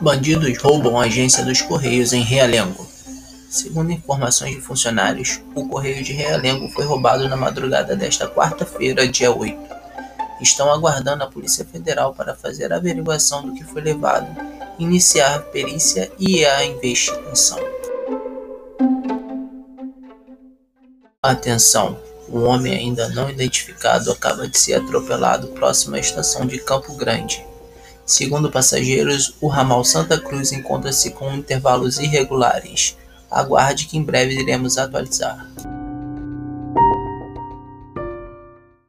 Bandidos roubam a agência dos Correios em Realengo. Segundo informações de funcionários, o Correio de Realengo foi roubado na madrugada desta quarta-feira, dia 8. Estão aguardando a Polícia Federal para fazer a averiguação do que foi levado, iniciar a perícia e a investigação. Atenção! Um homem ainda não identificado acaba de ser atropelado próximo à estação de Campo Grande. Segundo passageiros, o ramal Santa Cruz encontra-se com intervalos irregulares. Aguarde que em breve iremos atualizar.